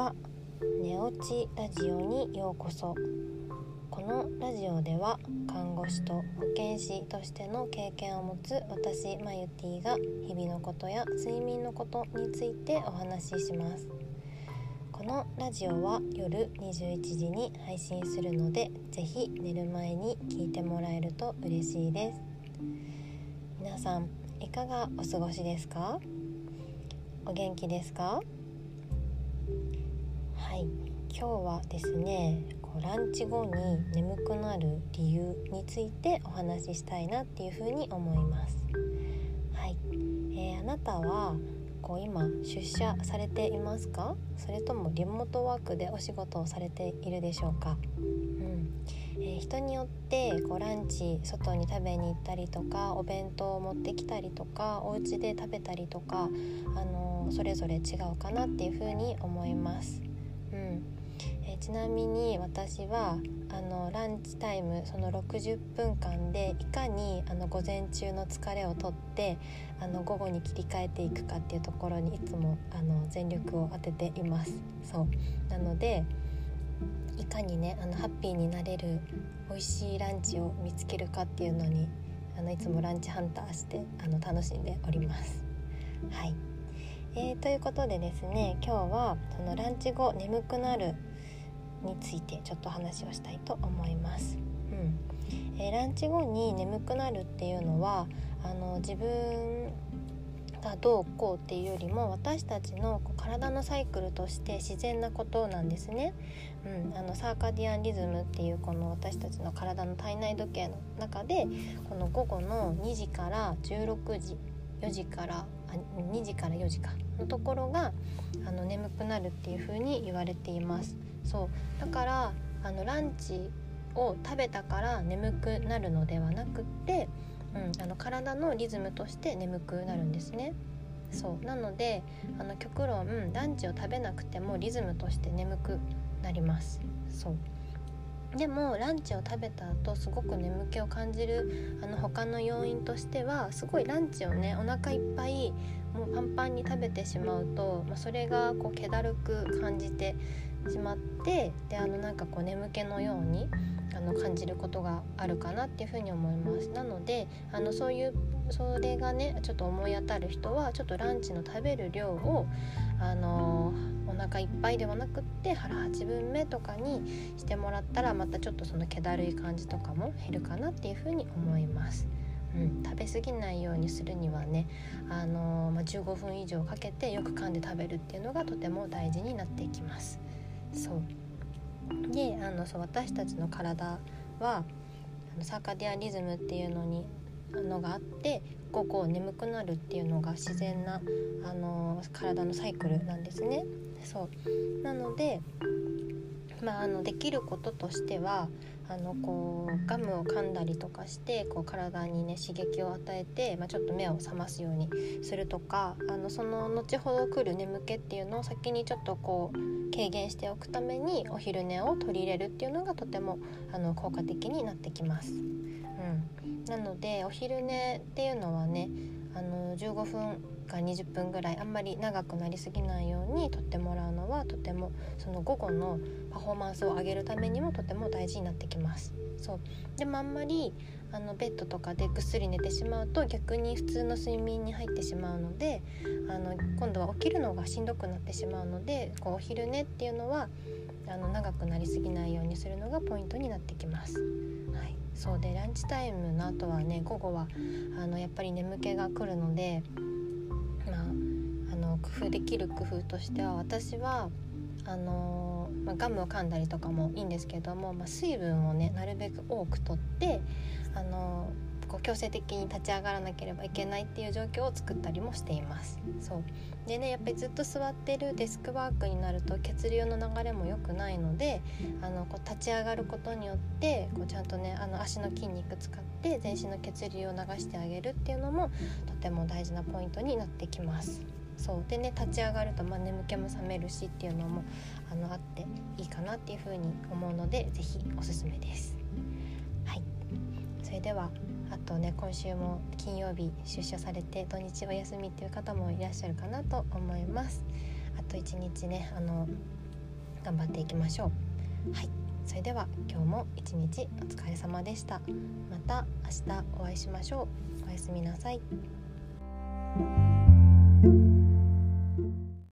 は寝落ちラジオにようこそ。このラジオでは看護師と保健師としての経験を持つ私マユティが日々のことや睡眠のことについてお話しします。このラジオは夜21時に配信するのでぜひ寝る前に聞いてもらえると嬉しいです。皆さんいかがお過ごしですか？お元気ですか？はい。今日はですねこうランチ後に眠くなる理由についてお話ししたいなっていうふうに思います。はい、えー、あなたはこう今出社されていますか？それともリモートワークでお仕事をされているでしょうか？えー、人によってこうランチ外に食べに行ったりとかお弁当を持ってきたりとかお家で食べたりとか、あのー、それぞれ違うかなっていうふうに思います。うんえー、ちなみに私はあのランチタイムその60分間でいかにあの午前中の疲れをとってあの午後に切り替えていくかっていうところにいつもあの全力を当てています。そうなのでいかにねあのハッピーになれる美味しいランチを見つけるかっていうのにあのいつもランチハンターしてあの楽しんでおります。はい、えー、ということでですね今日はそのランチ後眠くなるについてちょっと話をしたいと思います。うんえー、ランチ後に眠くなるっていうのはあの自分がどうこうっていうよりも私たちの体のサイクルとして自然なことなんですね。うん、あのサーカディアンリズムっていうこの私たちの体の体内時計の中でこの午後の2時から16時4時からあ2時から4時かのところがあの眠くなるっていう風に言われています。そうだからあのランチを食べたから眠くなるのではなくってうん、あの体のリズムとして眠くなるんですね。そうなのであの極論ランチを食べなくてもリズムとして眠くなります。そうでもランチを食べた後すごく眠気を感じるあの他の要因としてはすごいランチをねお腹いっぱいもうパンパンに食べてしまうと、まあ、それがこう気だるく感じてしまってであのなんかこう眠気のようにあの感じることがあるかなっていうふうに思います。なのであのそういうそれがねちょっと思い当たる人はちょっとランチの食べる量をあのお腹いっぱいではなくって腹8分目とかにしてもらったらまたちょっとその気だるい感じとかも減るかなっていうふうに思います。うん、食べ過ぎないようにするにはね、あのまあ、15分以上かけてよく噛んで食べるっていうのがとても大事になっていきます。そうであのそう私たちの体はあのサーカディアンリズムっていうのにのがあって午後眠くなるっていうのが自然なあの体のサイクルなんですね。そうなので、まあ、あのできることとしてはあのこうガムを噛んだりとかしてこう体にね刺激を与えて、まあ、ちょっと目を覚ますようにするとかあのその後ほど来る眠気っていうのを先にちょっとこう軽減しておくためにお昼寝を取り入れるっていうのがとてもあの効果的になってきます。うん、なのでお昼寝っていうのはねあの15分か20分ぐらいあんまり長くなりすぎないようにとってもらうのはとてもその午後のパフォーマンスを上げるためにもとても大事になってきます。そうでもあんまりあのベッドとかでぐっすり寝てしまうと逆に普通の睡眠に入ってしまうのであの今度は起きるのがしんどくなってしまうのでこうお昼寝っていうのはあの長くなりすぎないようにするのがポイントになってきます。はい、そうでランチタイムの後はね午後はあのやっぱり眠気が来るので、工夫できる工夫としては私はあのまあ、ガムを噛んだりとかもいいんですけども、まあ、水分をねなるべく多くとってあのこう強制的に立ち上がらなければいけないっていう状況を作ったりもしています。そうでねやっぱりずっと座ってるデスクワークになると血流の流れも良くないのであのこう立ち上がることによってこうちゃんとねあの足の筋肉使って全身の血流を流してあげるっていうのもとても大事なポイントになってきます。そうでね立ち上がると、まあ、眠気も覚めるしっていうのもあのあっていいかなっていうふうに思うので是非おすすめです。はい。それではあとね今週も金曜日出社されて土日お休みっていう方もいらっしゃるかなと思います。あと1日ねあの頑張っていきましょう。はい。それでは今日も一日お疲れ様でした。また明日お会いしましょう。おやすみなさい。